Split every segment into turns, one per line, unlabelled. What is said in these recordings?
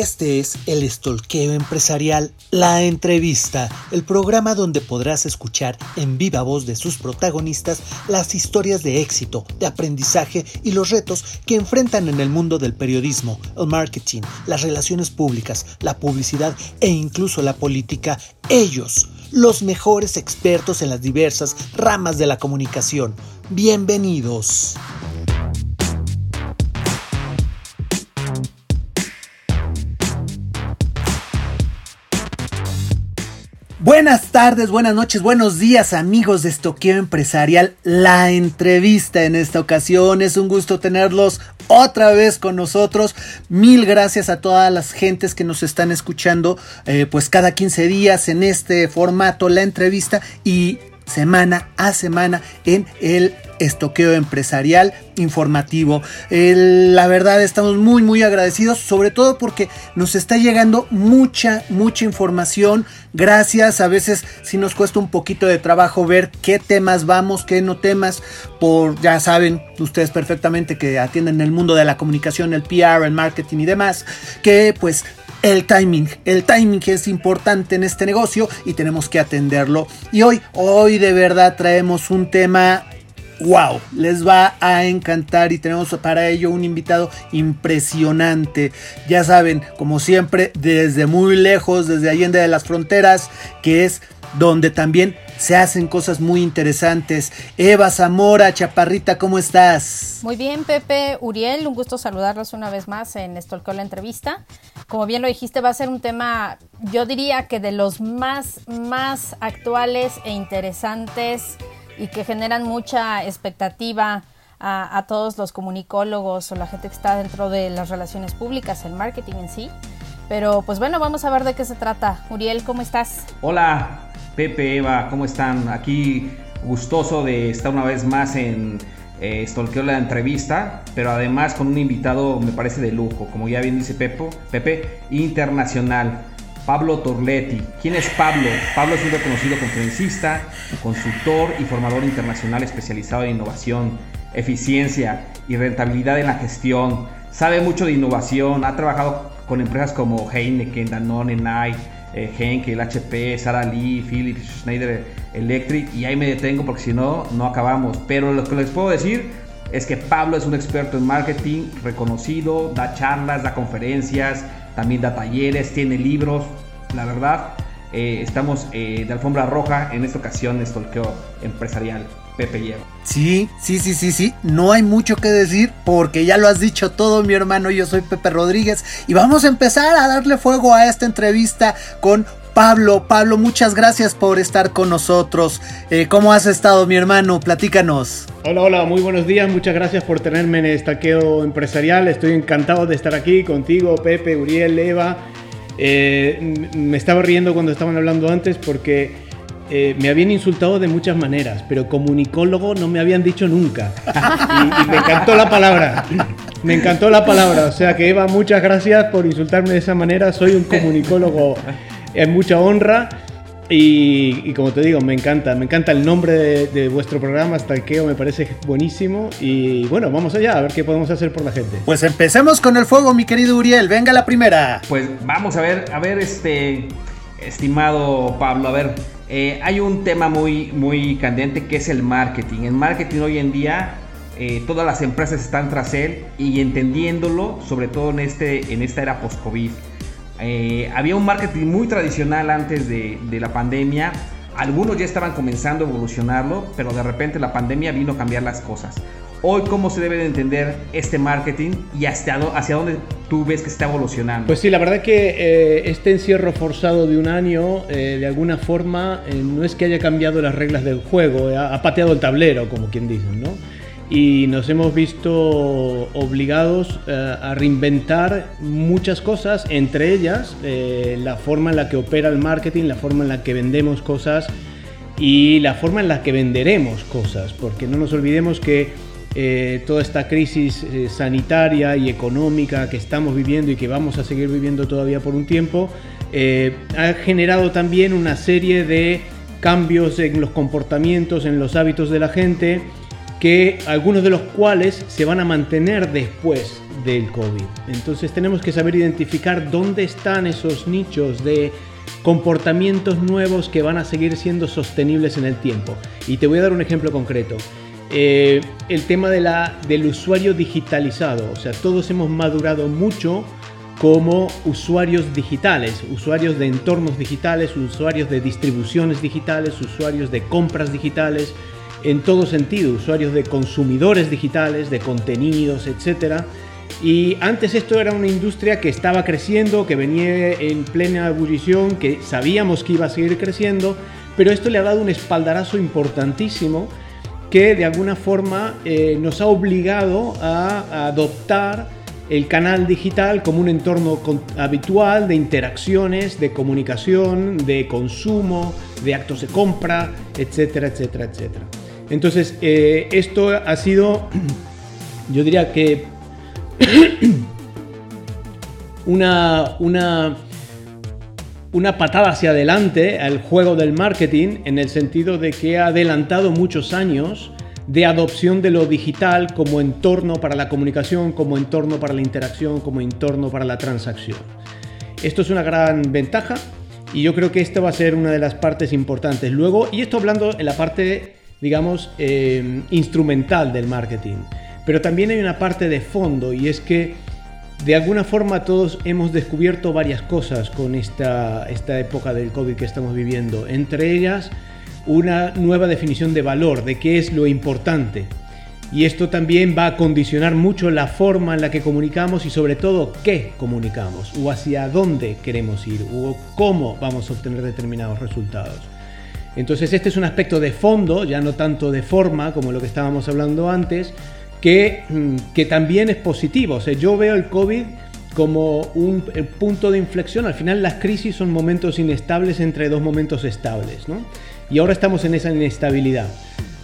Este es el Estolqueo Empresarial, la entrevista, el programa donde podrás escuchar en viva voz de sus protagonistas las historias de éxito, de aprendizaje y los retos que enfrentan en el mundo del periodismo, el marketing, las relaciones públicas, la publicidad e incluso la política. Ellos, los mejores expertos en las diversas ramas de la comunicación. Bienvenidos. Buenas tardes, buenas noches, buenos días amigos de Estoqueo Empresarial. La entrevista en esta ocasión es un gusto tenerlos otra vez con nosotros. Mil gracias a todas las gentes que nos están escuchando eh, pues cada 15 días en este formato, la entrevista y semana a semana en el estoqueo empresarial informativo. la verdad estamos muy muy agradecidos, sobre todo porque nos está llegando mucha mucha información. Gracias, a veces si nos cuesta un poquito de trabajo ver qué temas vamos, qué no temas, por ya saben ustedes perfectamente que atienden el mundo de la comunicación, el PR, el marketing y demás, que pues el timing. El timing es importante en este negocio y tenemos que atenderlo. Y hoy, hoy de verdad traemos un tema wow, les va a encantar y tenemos para ello un invitado impresionante. Ya saben, como siempre, desde muy lejos, desde Allende de las Fronteras, que es donde también se hacen cosas muy interesantes. Eva Zamora, Chaparrita, ¿cómo estás?
Muy bien, Pepe, Uriel, un gusto saludarlos una vez más en Estolcó la entrevista. Como bien lo dijiste, va a ser un tema, yo diría que de los más, más actuales e interesantes y que generan mucha expectativa a, a todos los comunicólogos o la gente que está dentro de las relaciones públicas, el marketing en sí. Pero pues bueno, vamos a ver de qué se trata. Uriel, ¿cómo estás?
Hola, Pepe, Eva, ¿cómo están? Aquí gustoso de estar una vez más en eh, la entrevista, pero además con un invitado me parece de lujo, como ya bien dice Pepo, Pepe, internacional. Pablo Torletti. ¿Quién es Pablo? Pablo es un reconocido conferencista, consultor y formador internacional especializado en innovación, eficiencia y rentabilidad en la gestión. Sabe mucho de innovación, ha trabajado con empresas como Heineken, Danone, Nike, eh, Henkel, HP, Sara Lee, Philips, Schneider Electric y ahí me detengo porque si no, no acabamos. Pero lo que les puedo decir es que Pablo es un experto en marketing reconocido, da charlas, da conferencias, también da talleres, tiene libros. La verdad, eh, estamos eh, de alfombra roja en esta ocasión, Estolqueo Empresarial. Pepe Lleva.
Sí, sí, sí, sí, sí. No hay mucho que decir porque ya lo has dicho todo, mi hermano. Yo soy Pepe Rodríguez y vamos a empezar a darle fuego a esta entrevista con Pablo. Pablo, muchas gracias por estar con nosotros. Eh, ¿Cómo has estado, mi hermano? Platícanos.
Hola, hola, muy buenos días. Muchas gracias por tenerme en Estaqueo Empresarial. Estoy encantado de estar aquí contigo, Pepe, Uriel, Eva. Eh, me estaba riendo cuando estaban hablando antes porque eh, me habían insultado de muchas maneras, pero comunicólogo no me habían dicho nunca. Y, me encantó la palabra. Me encantó la palabra. O sea que Eva, muchas gracias por insultarme de esa manera. Soy un comunicólogo en mucha honra. Y, como te digo, me encanta, me encanta el nombre de, vuestro programa, Stalkeo, me parece buenísimo. Y bueno, vamos allá a ver qué podemos hacer por la gente.
Pues empecemos con el fuego, mi querido Uriel. Venga la primera.
Pues vamos a ver, a ver, este, estimado Pablo, a ver, eh, hay un tema muy, muy candente que es el marketing. El marketing hoy en día, eh, todas las empresas están tras él y entendiéndolo, sobre todo en, este, en esta era post-COVID. Eh, había un marketing muy tradicional antes de, de la pandemia. Algunos ya estaban comenzando a evolucionarlo, pero de repente la pandemia vino a cambiar las cosas. Hoy, ¿cómo se debe de entender este marketing y hacia, hacia dónde tú ves que está evolucionando?
Pues sí, la verdad que eh, este encierro forzado de un año, eh, de alguna forma, eh, no es que haya cambiado las reglas del juego, ha, pateado el tablero, como quien dice, ¿no? Y nos hemos visto obligados a reinventar muchas cosas, entre ellas la forma en la que opera el marketing, la forma en la que vendemos cosas y la forma en la que venderemos cosas, porque no nos olvidemos que eh, toda esta crisis eh, sanitaria y económica que estamos viviendo y que vamos a seguir viviendo todavía por un tiempo, eh, ha generado también una serie de cambios en los comportamientos, en los hábitos de la gente, que algunos de los cuales se van a mantener después del COVID. Entonces tenemos que saber identificar dónde están esos nichos de comportamientos nuevos que van a seguir siendo sostenibles en el tiempo. Y te voy a dar un ejemplo concreto. Eh, el tema de la, del usuario digitalizado. O sea, todos hemos madurado mucho como usuarios digitales, usuarios de entornos digitales, usuarios de distribuciones digitales, usuarios de compras digitales, en todo sentido, usuarios de consumidores digitales, de contenidos, etc. Y antes esto era una industria que estaba creciendo, que venía en plena ebullición, que sabíamos que iba a seguir creciendo, pero esto le ha dado un espaldarazo importantísimo que de alguna forma eh, nos ha obligado a, adoptar el canal digital como un entorno habitual de interacciones, de comunicación, de consumo, de actos de compra, etcétera, etcétera, etcétera. Entonces, eh, esto ha sido, yo diría que una, una, una patada hacia adelante al juego del marketing en el sentido de que ha adelantado muchos años de adopción de lo digital como entorno para la comunicación, como entorno para la interacción, como entorno para la transacción. Esto es una gran ventaja y yo creo que esta va a ser una de las partes importantes. Luego, y esto hablando en la parte digamos, eh, instrumental del marketing. Pero también hay una parte de fondo y es que de alguna forma todos hemos descubierto varias cosas con esta, esta época del COVID que estamos viviendo. Entre ellas, una nueva definición de valor, de qué es lo importante. Y esto también va a condicionar mucho la forma en la que comunicamos y sobre todo qué comunicamos o hacia dónde queremos ir o cómo vamos a obtener determinados resultados. Entonces este es un aspecto de fondo, ya no tanto de forma como lo que estábamos hablando antes, que, mm, que también es positivo. O sea, yo veo el COVID como un punto de inflexión. Al final las crisis son momentos inestables entre dos momentos estables. ¿no? Y ahora estamos en esa inestabilidad.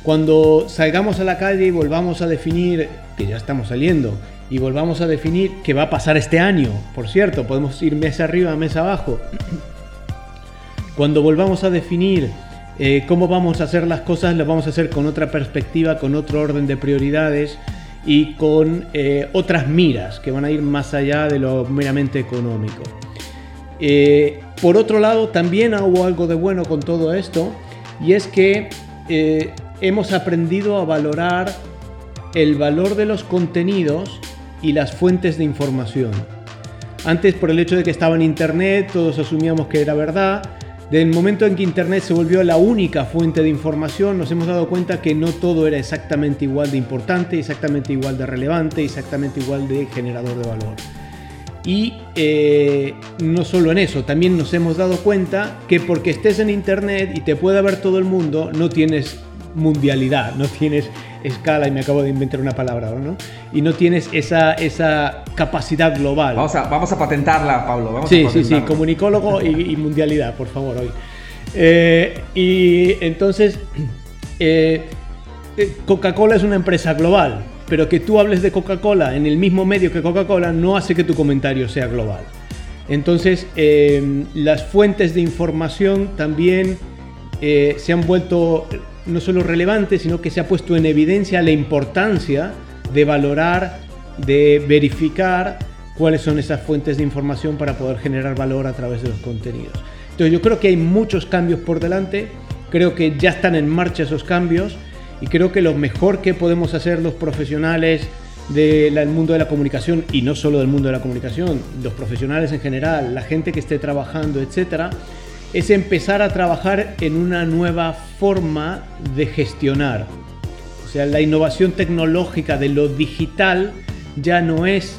Cuando salgamos a la calle y volvamos a definir, que ya estamos saliendo, y volvamos a definir qué va a pasar este año, por cierto, podemos ir mes arriba, mes abajo. Cuando volvamos a definir eh, cómo vamos a hacer las cosas, las vamos a hacer con otra perspectiva, con otro orden de prioridades y con eh, otras miras que van a ir más allá de lo meramente económico. Eh, por otro lado, también hubo algo de bueno con todo esto y es que hemos aprendido a valorar el valor de los contenidos y las fuentes de información. Antes, por el hecho de que estaba en Internet, todos asumíamos que era verdad, del momento en que Internet se volvió la única fuente de información, nos hemos dado cuenta que no todo era exactamente igual de importante, exactamente igual de relevante, exactamente igual de generador de valor. Y eh, no solo en eso, también nos hemos dado cuenta que porque estés en Internet y te pueda ver todo el mundo, no tienes mundialidad, no tienes escala, y me acabo de inventar una palabra, ¿no? Y no tienes esa, esa capacidad global.
Vamos a, vamos a patentarla, Pablo. Vamos
sí, sí, sí, comunicólogo y, mundialidad, por favor, hoy. Eh, y entonces, eh, eh, Coca-Cola es una empresa global, pero que tú hables de Coca-Cola en el mismo medio que Coca-Cola no hace que tu comentario sea global. Entonces, las fuentes de información también se han vuelto no solo relevante, sino que se ha puesto en evidencia la importancia de valorar, de verificar cuáles son esas fuentes de información para poder generar valor a través de los contenidos. Entonces yo creo que hay muchos cambios por delante, creo que ya están en marcha esos cambios y creo que lo mejor que podemos hacer los profesionales del mundo de la comunicación y no solo del mundo de la comunicación, los profesionales en general, la gente que esté trabajando, etcétera, es empezar a trabajar en una nueva forma de gestionar. O sea, la innovación tecnológica de lo digital ya no es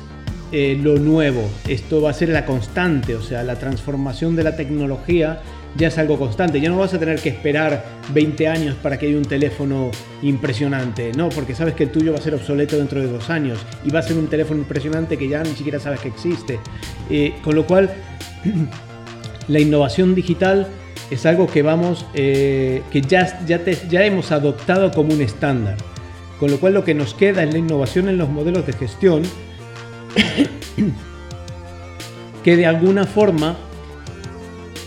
eh, lo nuevo, esto va a ser la constante, o sea, la transformación de la tecnología ya es algo constante. Ya no vas a tener que esperar 20 años para que haya un teléfono impresionante, no, porque sabes que el tuyo va a ser obsoleto dentro de dos años y va a ser un teléfono impresionante que ya ni siquiera sabes que existe. Eh, con lo cual, la innovación digital es algo que vamos, eh, que ya, hemos adoptado como un estándar. Con lo cual lo que nos queda es la innovación en los modelos de gestión que de alguna forma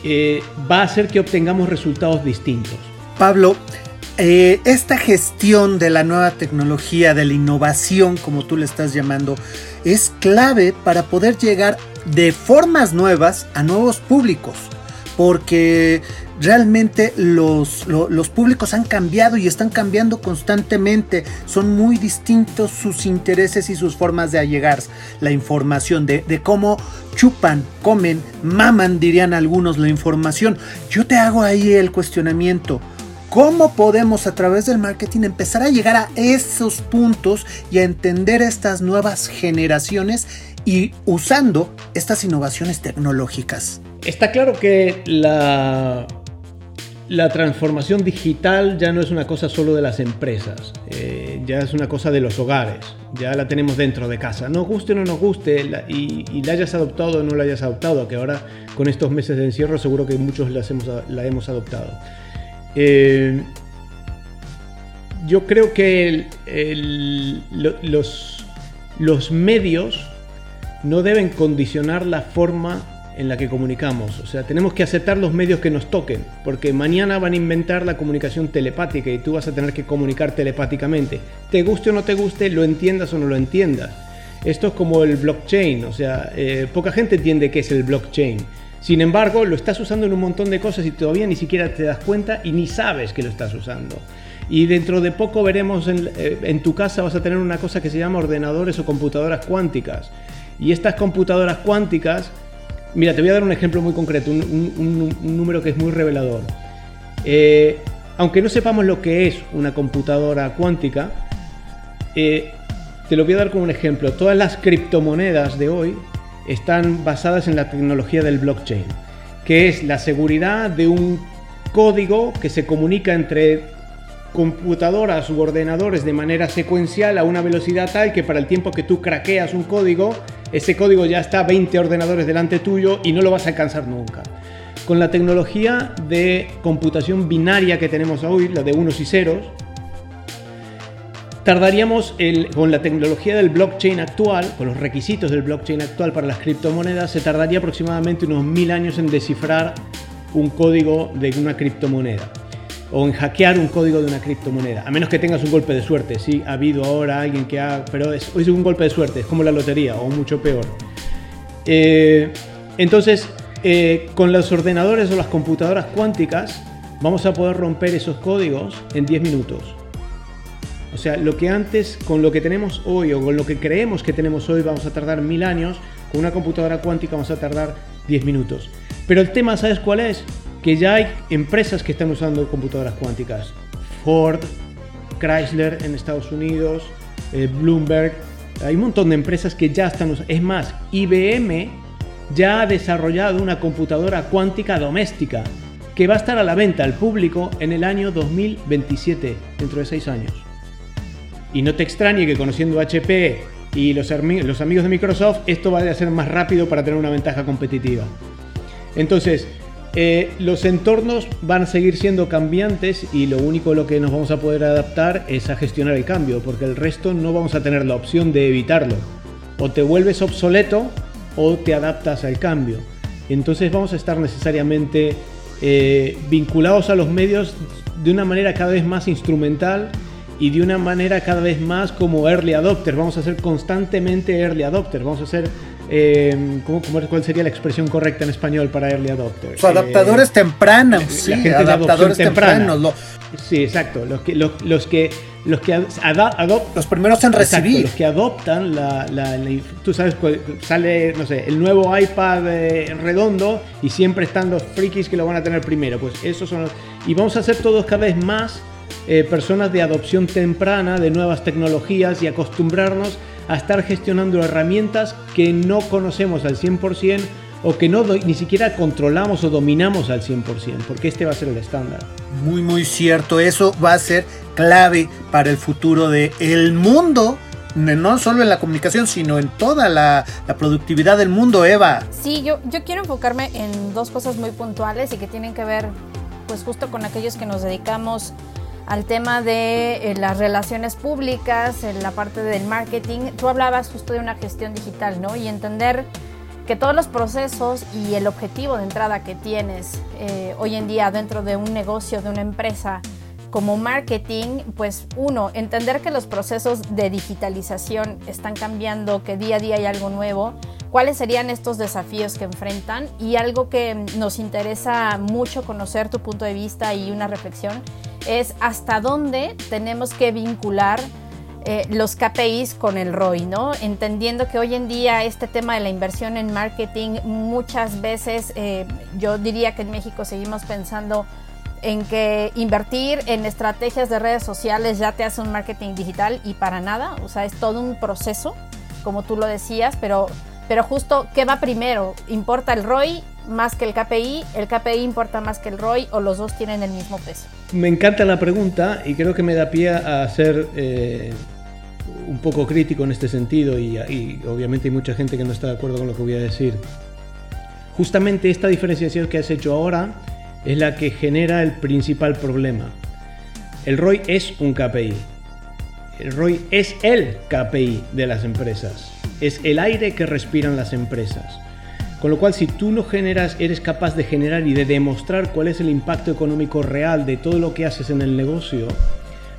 eh, va a hacer que obtengamos resultados distintos.
Pablo, eh, esta gestión de la nueva tecnología, de la innovación, como tú le estás llamando, es clave para poder llegar de formas nuevas a nuevos públicos. Porque realmente los, los, públicos han cambiado y están cambiando constantemente. Son muy distintos sus intereses y sus formas de allegar la información, de, de, cómo chupan, comen, maman, dirían algunos, la información. Yo te hago ahí el cuestionamiento. ¿Cómo podemos a través del marketing empezar a llegar a esos puntos y a entender estas nuevas generaciones y usando estas innovaciones tecnológicas?
Está claro que la la transformación digital ya no es una cosa solo de las empresas, eh, ya es una cosa de los hogares, ya la tenemos dentro de casa. Nos guste o no nos guste y, la hayas adoptado o no la hayas adoptado, que ahora con estos meses de encierro seguro que muchos las hemos, la hemos adoptado. Eh, yo creo que los, los medios no deben condicionar la forma en la que comunicamos. O sea, tenemos que aceptar los medios que nos toquen, porque mañana van a inventar la comunicación telepática y tú vas a tener que comunicar telepáticamente. Te guste o no te guste, lo entiendas o no lo entiendas. Esto es como el blockchain, o sea, eh, poca gente entiende qué es el blockchain. Sin embargo, lo estás usando en un montón de cosas y todavía ni siquiera te das cuenta y ni sabes que lo estás usando. Y dentro de poco veremos en, eh, en tu casa vas a tener una cosa que se llama ordenadores o computadoras cuánticas. Y estas computadoras cuánticas Mira, te voy a dar un ejemplo muy concreto, un, número que es muy revelador. Eh, aunque no sepamos lo que es una computadora cuántica, eh, te lo voy a dar como un ejemplo. Todas las criptomonedas de hoy están basadas en la tecnología del blockchain, que es la seguridad de un código que se comunica entre computadoras u ordenadores de manera secuencial a una velocidad tal que para el tiempo que tú craqueas un código, ese código ya está 20 ordenadores delante tuyo y no lo vas a alcanzar nunca. Con la tecnología de computación binaria que tenemos hoy, la de unos y ceros, tardaríamos con la tecnología del blockchain actual, con los requisitos del blockchain actual para las criptomonedas, se tardaría aproximadamente unos mil años en descifrar un código de una criptomoneda o en hackear un código de una criptomoneda, a menos que tengas un golpe de suerte. Sí, ha habido ahora alguien que ha, pero es, es un golpe de suerte, es como la lotería o mucho peor. Eh, entonces, eh, con los ordenadores o las computadoras cuánticas, vamos a poder romper esos códigos en 10 minutos. O sea, lo que antes, con lo que tenemos hoy o con lo que creemos que tenemos hoy, vamos a tardar mil años, con una computadora cuántica vamos a tardar 10 minutos. Pero el tema, ¿sabes cuál es? Que ya hay empresas que están usando computadoras cuánticas. Ford, Chrysler en Estados Unidos, eh, Bloomberg. Hay un montón de empresas que ya están usando. Es más, IBM ya ha desarrollado una computadora cuántica doméstica que va a estar a la venta al público en el año 2027, dentro de seis años. Y no te extrañe que conociendo HP y los, amigos de Microsoft, esto vaya a ser más rápido para tener una ventaja competitiva. Entonces, eh, los entornos van a seguir siendo cambiantes y lo único lo que nos vamos a poder adaptar es a gestionar el cambio, porque el resto no vamos a tener la opción de evitarlo. O te vuelves obsoleto o te adaptas al cambio. Entonces vamos a estar necesariamente eh, vinculados a los medios de una manera cada vez más instrumental y de una manera cada vez más como early adopter. Vamos a ser constantemente early adopter. Vamos a ser eh, ¿cómo, ¿cuál sería la expresión correcta en español para early adopters?
adaptadores eh, tempranos, sí, adaptadores tempranos.
Sí, exacto. Los que, los, los que, los que adoptan.
Los primeros en recibir.
los que adoptan la, Tú sabes, sale, no sé, el nuevo iPad eh, redondo y siempre están los frikis que lo van a tener primero. Pues esos son los. Y vamos a ser todos cada vez más eh, personas de adopción temprana de nuevas tecnologías y acostumbrarnos a estar gestionando herramientas que no conocemos al 100% o que no ni siquiera controlamos o dominamos al 100%, porque este va a ser el estándar.
Muy, muy cierto, eso va a ser clave para el futuro del el mundo no solo en la comunicación, sino en toda la, la, productividad del mundo, Eva.
Sí, yo, yo quiero enfocarme en dos cosas muy puntuales y que tienen que ver pues justo con aquellos que nos dedicamos al tema de eh, las relaciones públicas, en la parte del marketing. Tú hablabas justo de una gestión digital, ¿no? Y entender que todos los procesos y el objetivo de entrada que tienes eh, hoy en día dentro de un negocio, de una empresa, como marketing, pues uno, entender que los procesos de digitalización están cambiando, que día a día hay algo nuevo, cuáles serían estos desafíos que enfrentan y algo que nos interesa mucho conocer tu punto de vista y una reflexión es hasta dónde tenemos que vincular eh, los KPIs con el ROI, ¿no? Entendiendo que hoy en día este tema de la inversión en marketing muchas veces, eh, yo diría que en México seguimos pensando en que invertir en estrategias de redes sociales ya te hace un marketing digital y para nada, o sea, es todo un proceso, como tú lo decías, pero, pero justo, ¿qué va primero? ¿Importa el ROI más que el KPI? ¿El KPI importa más que el ROI o los dos tienen el mismo peso?
Me encanta la pregunta y creo que me da pie a ser eh, un poco crítico en este sentido y, y obviamente hay mucha gente que no está de acuerdo con lo que voy a decir. Justamente esta diferenciación que has hecho ahora es la que genera el principal problema. El ROI es un KPI. El ROI es el KPI de las empresas. Es el aire que respiran las empresas. Con lo cual, si tú no generas, eres capaz de generar y de demostrar cuál es el impacto económico real de todo lo que haces en el negocio,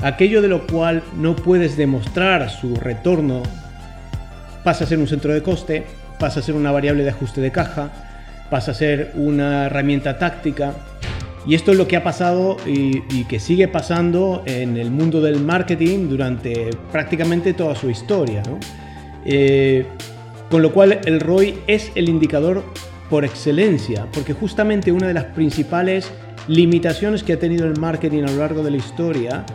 aquello de lo cual no puedes demostrar su retorno pasa a ser un centro de coste, pasa a ser una variable de ajuste de caja, pasa a ser una herramienta táctica. Y esto es lo que ha pasado y, que sigue pasando en el mundo del marketing durante prácticamente toda su historia. Eh, con lo cual el ROI es el indicador por excelencia, porque justamente una de las principales limitaciones que ha tenido el marketing a lo largo de la historia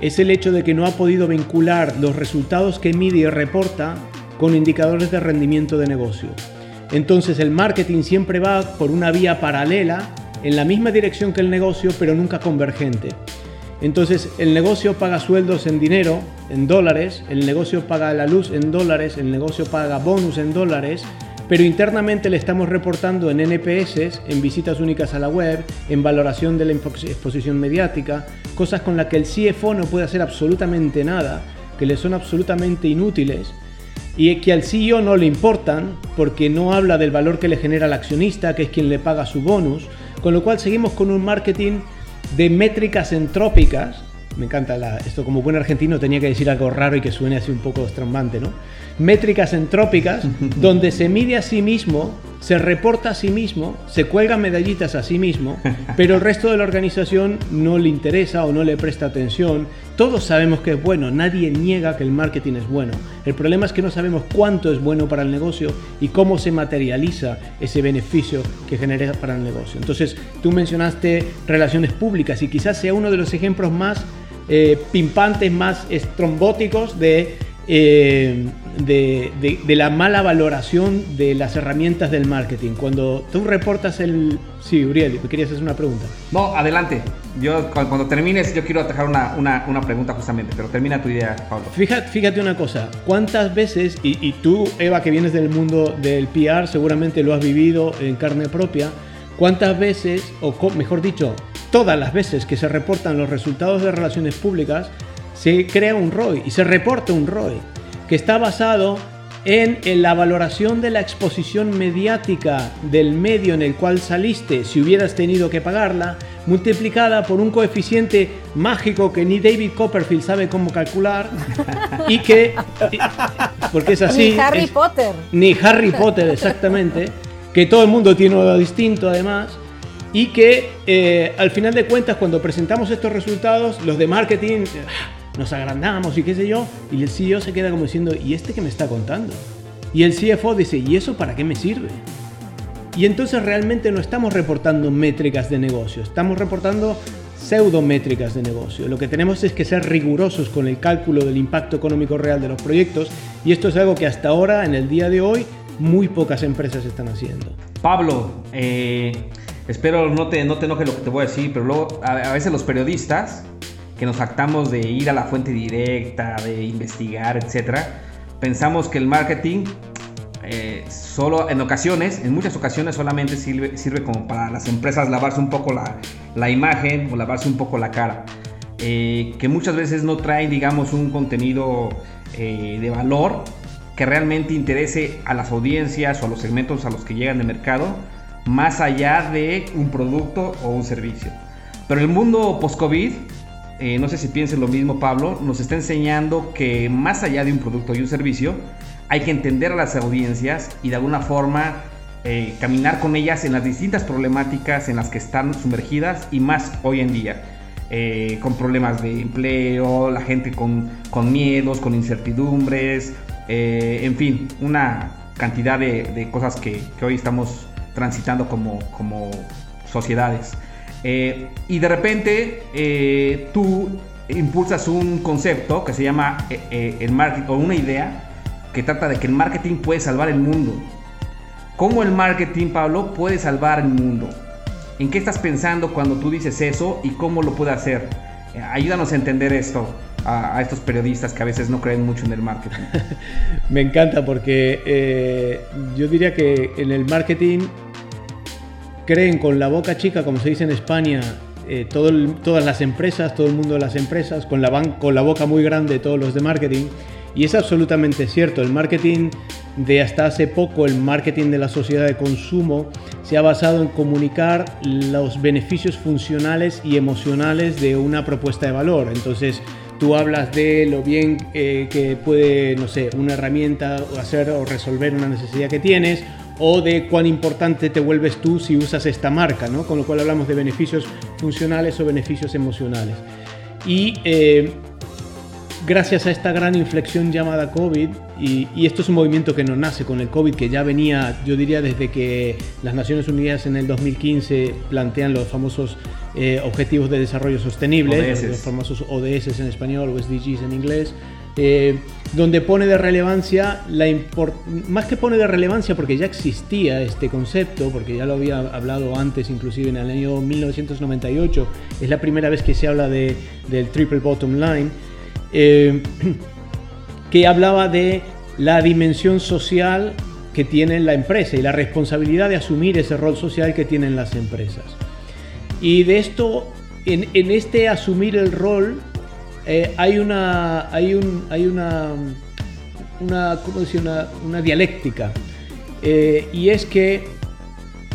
es el hecho de que no ha podido vincular los resultados que mide y reporta con indicadores de rendimiento de negocio. Entonces el marketing siempre va por una vía paralela en la misma dirección que el negocio, pero nunca convergente. Entonces el negocio paga sueldos en dinero, en dólares, el negocio paga la luz en dólares, el negocio paga bonus en dólares, pero internamente le estamos reportando en NPS, en visitas únicas a la web, en valoración de la exposición mediática, cosas con las que el CFO no puede hacer absolutamente nada, que le son absolutamente inútiles y que al CEO no le importan porque no habla del valor que le genera al accionista, que es quien le paga su bonus, con lo cual seguimos con un marketing de métricas entrópicas. Me encanta esto, como buen argentino tenía que decir algo raro y que suene así un poco estrambante, ¿no? Métricas entrópicas, donde se mide a sí mismo se reporta a sí mismo, se cuelga medallitas a sí mismo, pero el resto de la organización no le interesa o no le presta atención. Todos sabemos que es bueno, nadie niega que el marketing es bueno. El problema es que no sabemos cuánto es bueno para el negocio y cómo se materializa ese beneficio que genera para el negocio. Entonces, tú mencionaste relaciones públicas y quizás sea uno de los ejemplos más eh, pimpantes, más estrombóticos de eh, de, la mala valoración de las herramientas del marketing. Cuando tú reportas el... Sí, Uriel, me querías hacer una pregunta.
No, adelante. Yo cuando termines, yo quiero atajar una, una, pregunta justamente, pero termina tu idea, Pablo.
Fíjate, fíjate una cosa, ¿cuántas veces, y, y tú, Eva, que vienes del mundo del PR, seguramente lo has vivido en carne propia, cuántas veces, o mejor dicho, todas las veces que se reportan los resultados de relaciones públicas, se crea un ROI y se reporta un ROI que está basado en, la valoración de la exposición mediática del medio en el cual saliste si hubieras tenido que pagarla, multiplicada por un coeficiente mágico que ni David Copperfield sabe cómo calcular y que, porque es así...
Ni Harry Potter.
Ni Harry Potter, exactamente, que todo el mundo tiene algo distinto además y que eh, al final de cuentas cuando presentamos estos resultados, los de marketing nos agrandamos y qué sé yo, y el CEO se queda como diciendo, ¿y este qué me está contando? Y el CFO dice, ¿y eso para qué me sirve? Y entonces realmente no estamos reportando métricas de negocio, estamos reportando pseudométricas de negocio. Lo que tenemos es que ser rigurosos con el cálculo del impacto económico real de los proyectos y esto es algo que hasta ahora, en el día de hoy, muy pocas empresas están haciendo.
Pablo, eh, espero no te, no te enoje lo que te voy a decir, pero luego a veces los periodistas que nos actamos de ir a la fuente directa, de investigar, etcétera, pensamos que el marketing eh, solo en ocasiones, en muchas ocasiones solamente sirve, sirve como para las empresas lavarse un poco la, la imagen o lavarse un poco la cara. Eh, que muchas veces no traen, digamos, un contenido eh, de valor que realmente interese a las audiencias o a los segmentos a los que llegan de mercado, más allá de un producto o un servicio. Pero el mundo post-COVID eh, no sé si piensen lo mismo Pablo, nos está enseñando que más allá de un producto y un servicio, hay que entender a las audiencias y de alguna forma eh, caminar con ellas en las distintas problemáticas en las que están sumergidas y más hoy en día. Eh, con problemas de empleo, la gente con, con miedos, con incertidumbres, en fin, una cantidad de, cosas que, hoy estamos transitando como, como sociedades. Y de repente tú impulsas un concepto que se llama el marketing o una idea que trata de que el marketing puede salvar el mundo. ¿Cómo el marketing, Pablo, puede salvar el mundo? ¿En qué estás pensando cuando tú dices eso y cómo lo puede hacer? Eh, ayúdanos a entender esto a, estos periodistas que a veces no creen mucho en el marketing.
Me encanta porque eh, yo diría que en el marketing creen con la boca chica, como se dice en España, eh, todas las empresas, todo el mundo de las empresas, con la, boca muy grande todos los de marketing. Y es absolutamente cierto, el marketing de hasta hace poco, el marketing de la sociedad de consumo, se ha basado en comunicar los beneficios funcionales y emocionales de una propuesta de valor. Entonces, tú hablas de lo bien eh, que puede, no sé, una herramienta hacer o resolver una necesidad que tienes, o de cuán importante te vuelves tú si usas esta marca, ¿no? Con lo cual hablamos de beneficios funcionales o beneficios emocionales. Y eh, gracias a esta gran inflexión llamada COVID, y, esto es un movimiento que no nace con el COVID, que ya venía, yo diría, desde que las Naciones Unidas en el 2015 plantean los famosos eh, Objetivos de Desarrollo Sostenible, los famosos ODS en español o SDGs en inglés, eh, donde pone de relevancia, la más que pone de relevancia porque ya existía este concepto, porque ya lo había hablado antes, inclusive en el año 1998, es la primera vez que se habla de, del triple bottom line. Eh, que hablaba de la dimensión social que tiene la empresa y la responsabilidad de asumir ese rol social que tienen las empresas. Y de esto, en, este asumir el rol, eh, hay una, hay un, hay una, una, una, dialéctica. Eh, y es que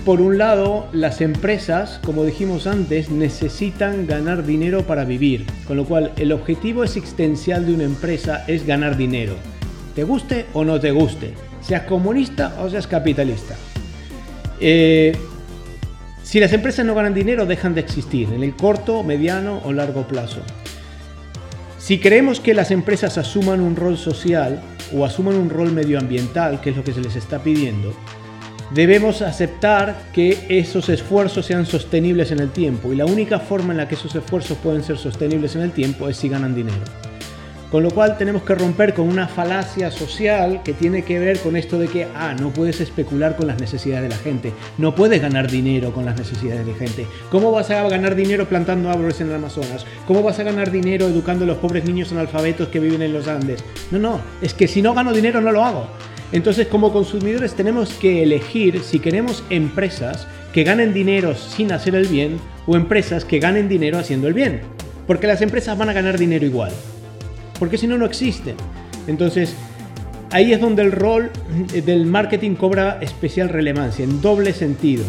por un lado, las empresas, como dijimos antes, necesitan ganar dinero para vivir, con lo cual el objetivo existencial de una empresa es ganar dinero, te guste o no te guste, seas comunista o seas capitalista. Eh, si las empresas no ganan dinero, dejan de existir en el corto, mediano o largo plazo. Si queremos que las empresas asuman un rol social o asuman un rol medioambiental, que es lo que se les está pidiendo, debemos aceptar que esos esfuerzos sean sostenibles en el tiempo y la única forma en la que esos esfuerzos pueden ser sostenibles en el tiempo es si ganan dinero. Con lo cual tenemos que romper con una falacia social que tiene que ver con esto de que, ah, no puedes especular con las necesidades de la gente, no puedes ganar dinero con las necesidades de la gente. ¿Cómo vas a ganar dinero plantando árboles en el Amazonas? ¿Cómo vas a ganar dinero educando a los pobres niños analfabetos que viven en los Andes? No, no, es que si no gano dinero no lo hago. Entonces, como consumidores tenemos que elegir si queremos empresas que ganen dinero sin hacer el bien o empresas que ganen dinero haciendo el bien. Porque las empresas van a ganar dinero igual. Porque si no, no existen. Entonces, ahí es donde el rol del marketing cobra especial relevancia, en doble sentido.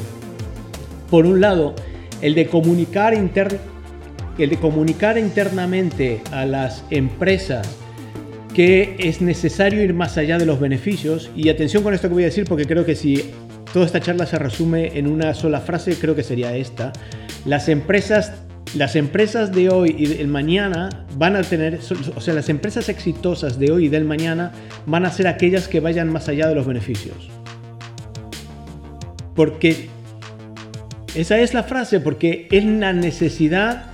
Por un lado, el de comunicar, el de comunicar internamente a las empresas que es necesario ir más allá de los beneficios. Y atención con esto que voy a decir, porque creo que si toda esta charla se resume en una sola frase, creo que sería esta. Las empresas, las empresas de hoy y del mañana van a tener, o sea, las empresas exitosas de hoy y del mañana van a ser aquellas que vayan más allá de los beneficios. Porque esa es la frase, porque es la necesidad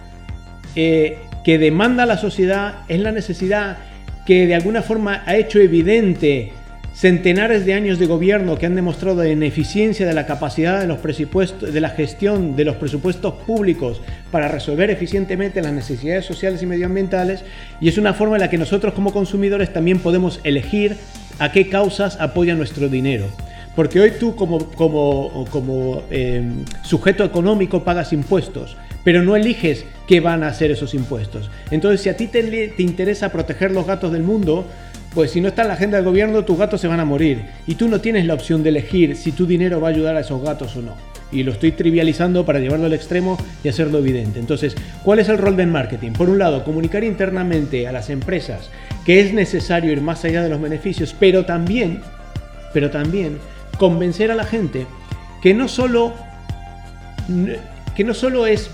eh, que demanda la sociedad, es la necesidad que de alguna forma ha hecho evidente centenares de años de gobierno que han demostrado la ineficiencia de la capacidad de los presupuestos, de la gestión de los presupuestos públicos para resolver eficientemente las necesidades sociales y medioambientales y es una forma en la que nosotros como consumidores también podemos elegir a qué causas apoya nuestro dinero. Porque hoy tú como, como, como eh, sujeto económico pagas impuestos, pero no eliges qué van a hacer esos impuestos. Entonces, si a ti te, te, interesa proteger los gatos del mundo, pues si no está en la agenda del gobierno, tus gatos se van a morir. Y tú no tienes la opción de elegir si tu dinero va a ayudar a esos gatos o no. y lo estoy trivializando para llevarlo al extremo y hacerlo evidente. Entonces, ¿cuál es el rol del marketing? Por un lado, comunicar internamente a las empresas que es necesario ir más allá de los beneficios, pero también, pero también convencer a la gente que no solo que no solo es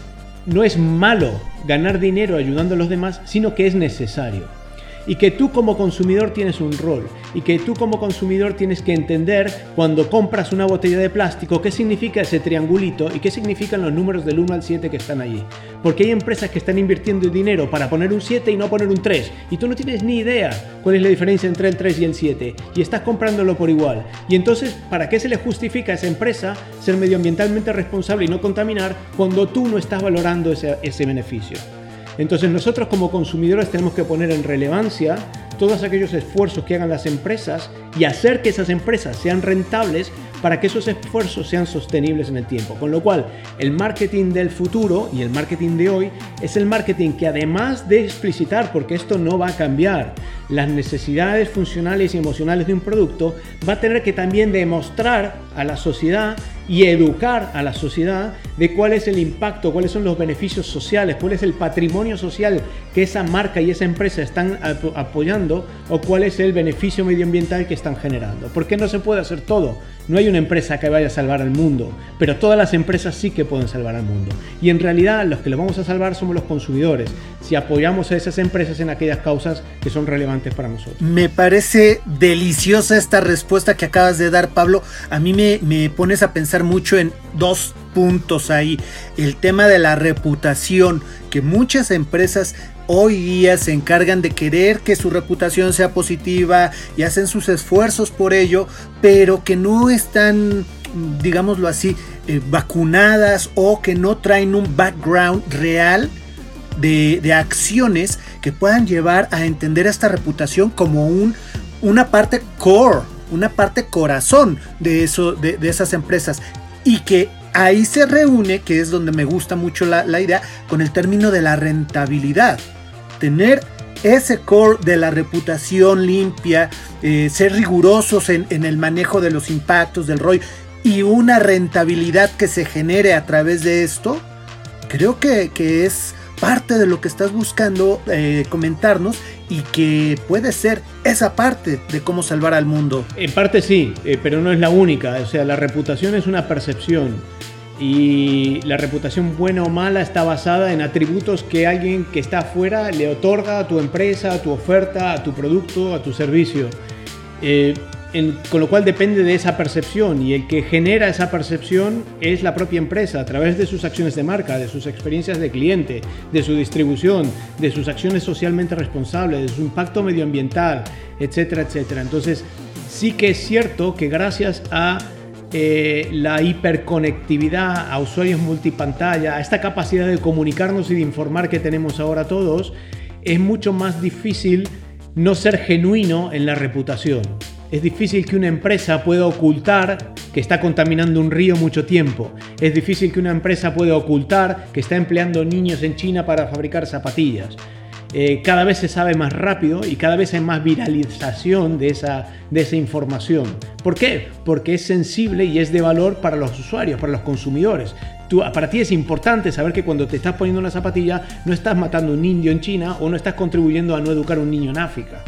no es malo ganar dinero ayudando a los demás, sino que es necesario y que tú como consumidor tienes un rol y que tú como consumidor tienes que entender cuando compras una botella de plástico qué significa ese triangulito y qué significan los números del 1 al 7 que están allí. Porque hay empresas que están invirtiendo dinero para poner un 7 y no poner un 3 y tú no tienes ni idea cuál es la diferencia entre el 3 y el 7 y estás comprándolo por igual. Y entonces, ¿para qué se le justifica a esa empresa ser medioambientalmente responsable y no contaminar cuando tú no estás valorando ese, ese beneficio? Entonces nosotros como consumidores tenemos que poner en relevancia todos aquellos esfuerzos que hagan las empresas y hacer que esas empresas sean rentables para que esos esfuerzos sean sostenibles en el tiempo. Con lo cual, el marketing del futuro y el marketing de hoy es el marketing que además de explicitar, porque esto no va a cambiar, las necesidades funcionales y emocionales de un producto, va a tener que también demostrar a la sociedad y educar a la sociedad de cuál es el impacto, cuáles son los beneficios sociales, cuál es el patrimonio social que esa marca y esa empresa están apoyando o cuál es el beneficio medioambiental que están generando. ¿Por qué no se puede hacer todo? No hay una empresa que vaya a salvar al mundo, pero todas las empresas sí que pueden salvar al mundo. Y en realidad los que lo vamos a salvar somos los consumidores, si apoyamos a esas empresas en aquellas causas que son relevantes para nosotros.
Me parece deliciosa esta respuesta que acabas de dar, Pablo. A mí me, me pones a pensar mucho en dos puntos ahí. El tema de la reputación, que muchas empresas hoy día se encargan de querer que su reputación sea positiva y hacen sus esfuerzos por ello, pero que no están, digámoslo así, eh, vacunadas o que no traen un background real de, de, acciones que puedan llevar a entender esta reputación como un, una parte core, una parte corazón de, eso, de, de esas empresas y que ahí se reúne, que es donde me gusta mucho la, la idea, con el término de la rentabilidad. Tener ese core de la reputación limpia, eh, ser rigurosos en, el manejo de los impactos del ROI y una rentabilidad que se genere a través de esto, creo que, que es parte de lo que estás buscando eh, comentarnos y que puede ser esa parte de cómo salvar al mundo.
En parte sí, eh, pero no es la única. O sea, la reputación es una percepción y la reputación buena o mala está basada en atributos que alguien que está afuera le otorga a tu empresa, a tu oferta, a tu producto, a tu servicio. Eh, en, con lo cual depende de esa percepción y el que genera esa percepción es la propia empresa a través de sus acciones de marca, de sus experiencias de cliente, de su distribución, de sus acciones socialmente responsables, de su impacto medioambiental, etcétera, etcétera. Entonces, sí que es cierto que gracias a eh, la hiperconectividad, a usuarios multipantalla, a esta capacidad de comunicarnos y de informar que tenemos ahora todos, es mucho más difícil no ser genuino en la reputación es difícil que una empresa pueda ocultar que está contaminando un río mucho tiempo. Es difícil que una empresa pueda ocultar que está empleando niños en China para fabricar zapatillas. Eh, cada vez se sabe más rápido y cada vez hay más viralización de esa, de esa información. ¿Por qué? Porque es sensible y es de valor para los usuarios, para los consumidores. Tú, para ti es importante saber que cuando te estás poniendo una zapatilla no estás matando un indio en China o no estás contribuyendo a no educar a un niño en África.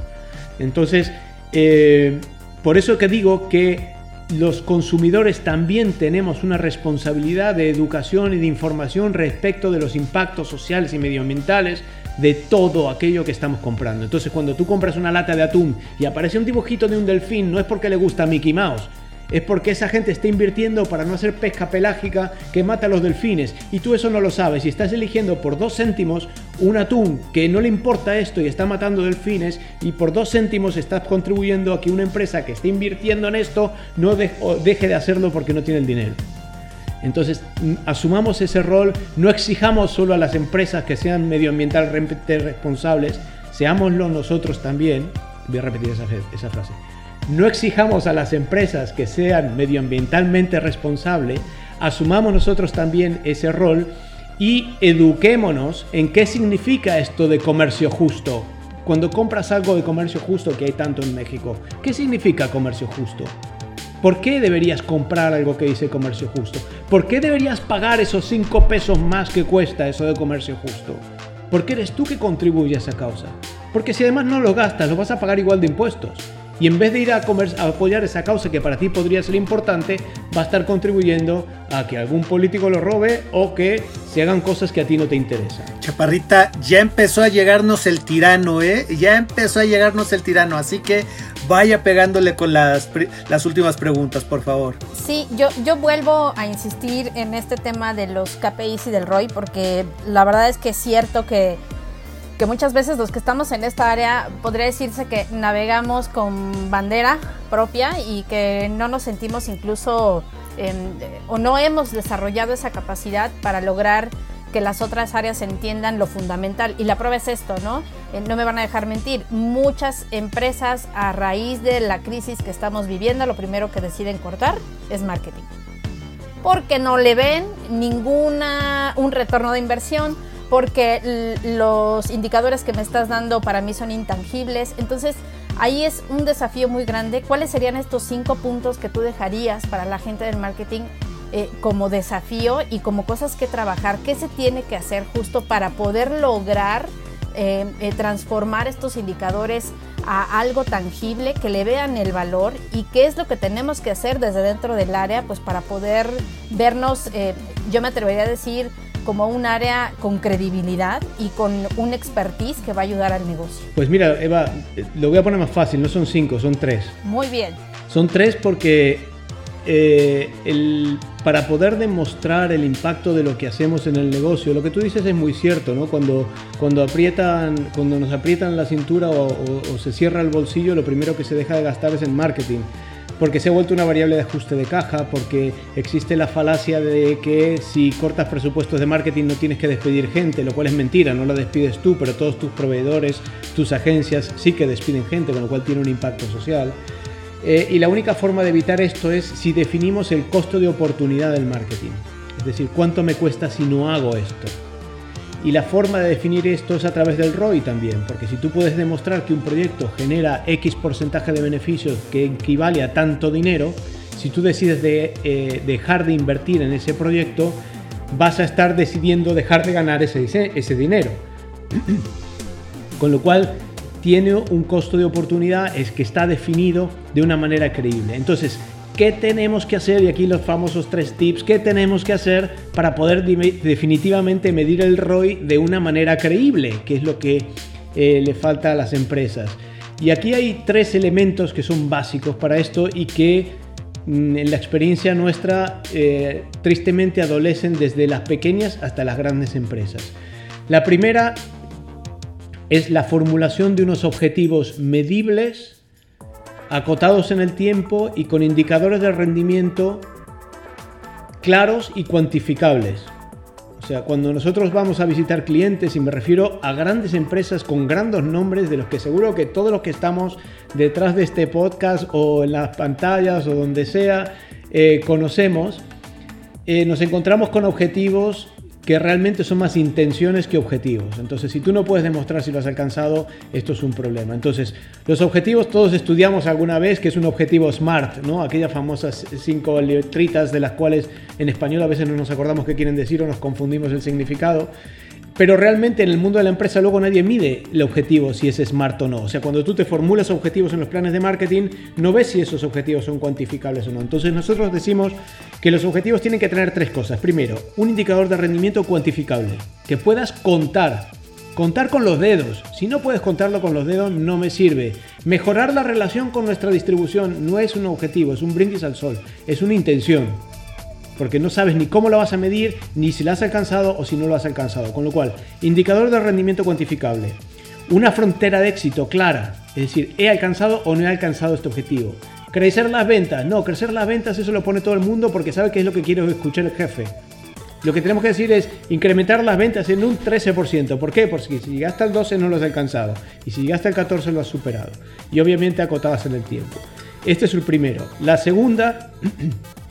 Entonces, eh, por eso que digo que los consumidores también tenemos una responsabilidad de educación y de información respecto de los impactos sociales y medioambientales de todo aquello que estamos comprando. Entonces cuando tú compras una lata de atún y aparece un dibujito de un delfín, no es porque le gusta Mickey Mouse, es porque esa gente está invirtiendo para no hacer pesca pelágica que mata a los delfines y tú eso no lo sabes y estás eligiendo por dos céntimos un atún que no le importa esto y está matando delfines y por dos céntimos estás contribuyendo a que una empresa que está invirtiendo en esto no deje de hacerlo porque no tiene el dinero. Entonces, asumamos ese rol, no exijamos solo a las empresas que sean medioambientalmente responsables, seámoslo nosotros también. Voy a repetir esa, esa frase no exijamos a las empresas que sean medioambientalmente responsables, asumamos nosotros también ese rol y eduquémonos en qué significa esto de comercio justo. Cuando compras algo de comercio justo que hay tanto en México, ¿qué significa comercio justo? ¿Por qué deberías comprar algo que dice comercio justo? ¿Por qué deberías pagar esos 5 pesos más que cuesta eso de comercio justo? Porque eres tú que contribuye a esa causa. Porque si además no lo gastas, lo vas a pagar igual de impuestos. Y en vez de ir a, apoyar esa causa que para ti podría ser importante, va a estar contribuyendo a que algún político lo robe o que se hagan cosas que a ti no te interesan.
Chaparrita, ya empezó a llegarnos el tirano, ¿eh? Ya empezó a llegarnos el tirano, así que vaya pegándole con las, las últimas preguntas, por favor.
Sí, yo, yo vuelvo a insistir en este tema de los KPIs y del ROI, porque la verdad es que es cierto que que muchas veces los que estamos en esta área podría decirse que navegamos con bandera propia y que no nos sentimos incluso o no hemos desarrollado esa capacidad para lograr que las otras áreas entiendan lo fundamental. Y la prueba es esto, ¿no? Eh, no me van a dejar mentir. Muchas empresas a raíz de la crisis que estamos viviendo, lo primero que deciden cortar es marketing. Porque no le ven ninguna un retorno de inversión porque los indicadores que me estás dando para mí son intangibles. Entonces, ahí es un desafío muy grande. ¿Cuáles serían estos cinco puntos que tú dejarías para la gente del marketing eh, como desafío y como cosas que trabajar? ¿Qué se tiene que hacer justo para poder lograr eh, eh, transformar estos indicadores a algo tangible, que le vean el valor y qué es lo que tenemos que hacer desde dentro del área, pues para poder vernos, yo me atrevería a decir, como un área con credibilidad y con un expertise que va a ayudar al negocio.
Pues mira, Eva, lo voy a poner más fácil, no son cinco, son tres.
Muy bien.
Son tres porque eh, para poder demostrar el impacto de lo que hacemos en el negocio, lo que tú dices es muy cierto, ¿no? Cuando, cuando, aprietan, cuando nos aprietan la cintura o, o se cierra el bolsillo, lo primero que se deja de gastar es en marketing porque se ha vuelto una variable de ajuste de caja, porque existe la falacia de que si cortas presupuestos de marketing no tienes que despedir gente, lo cual es mentira, no la despides tú, pero todos tus proveedores, tus agencias sí que despiden gente, con lo cual tiene un impacto social. Eh, y la única forma de evitar esto es si definimos el costo de oportunidad del marketing, es decir, cuánto me cuesta si no hago esto. Y la forma de definir esto es a través del ROI también, porque si tú puedes demostrar que un proyecto genera X porcentaje de beneficios que equivale a tanto dinero, si tú decides de, eh, dejar de invertir en ese proyecto, vas a estar decidiendo dejar de ganar ese dinero. Con lo cual, tiene un costo de oportunidad es que está definido de una manera creíble. Entonces, ¿Qué tenemos que hacer? Y aquí los famosos tres tips. ¿Qué tenemos que hacer para poder definitivamente medir el ROI de una manera creíble? Que es lo que eh, le falta a las empresas. Y aquí hay tres elementos que son básicos para esto y que mm, en la experiencia nuestra eh, tristemente adolecen desde las pequeñas hasta las grandes empresas. La primera es la formulación de unos objetivos medibles acotados en el tiempo y con indicadores de rendimiento claros y cuantificables. O sea, cuando nosotros vamos a visitar clientes, y me refiero a grandes empresas con grandes nombres, de los que seguro que todos los que estamos detrás de este podcast o en las pantallas o donde sea, eh, conocemos, eh, nos encontramos con objetivos que realmente son más intenciones que objetivos. Entonces, si tú no puedes demostrar si lo has alcanzado, esto es un problema. Entonces, los objetivos todos estudiamos alguna vez que es un objetivo SMART, ¿no? Aquellas famosas cinco letritas de las cuales en español a veces no nos acordamos qué quieren decir o nos confundimos el significado. Pero realmente en el mundo de la empresa luego nadie mide el objetivo si es smart o no. O sea, cuando tú te formulas objetivos en los planes de marketing, no ves si esos objetivos son cuantificables o no. Entonces nosotros decimos que los objetivos tienen que tener tres cosas. Primero, un indicador de rendimiento cuantificable, que puedas contar. Contar con los dedos. Si no puedes contarlo con los dedos, no me sirve. Mejorar la relación con nuestra distribución no es un objetivo, es un brindis al sol, es una intención porque no sabes ni cómo lo vas a medir, ni si lo has alcanzado o si no lo has alcanzado. Con lo cual, indicador de rendimiento cuantificable. Una frontera de éxito clara, es decir, he alcanzado o no he alcanzado este objetivo. Crecer las ventas, no, crecer las ventas eso lo pone todo el mundo porque sabe que es lo que quiere escuchar el jefe. Lo que tenemos que decir es incrementar las ventas en un 13%. ¿Por qué? Porque si llegaste al 12 no lo has alcanzado. Y si llegaste al 14 lo has superado. Y obviamente acotadas en el tiempo. Este es el primero. La segunda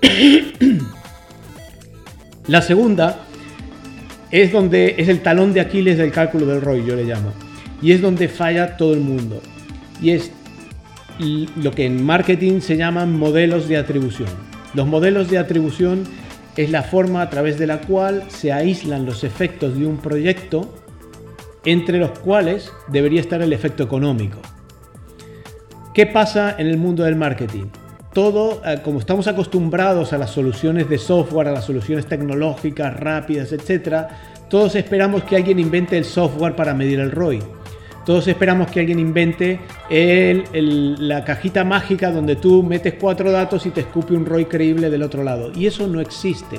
La segunda es donde es el talón de Aquiles del cálculo del ROI, yo le llamo. Y es donde falla todo el mundo. Y es lo que en marketing se llaman modelos de atribución. Los modelos de atribución es la forma a través de la cual se aíslan los efectos de un proyecto entre los cuales debería estar el efecto económico. ¿Qué pasa en el mundo del marketing? Todo, eh, como estamos acostumbrados a las soluciones de software, a las soluciones tecnológicas rápidas, etc., todos esperamos que alguien invente el software para medir el ROI. Todos esperamos que alguien invente la cajita mágica donde tú metes cuatro datos y te escupe un ROI creíble del otro lado. Y eso no existe.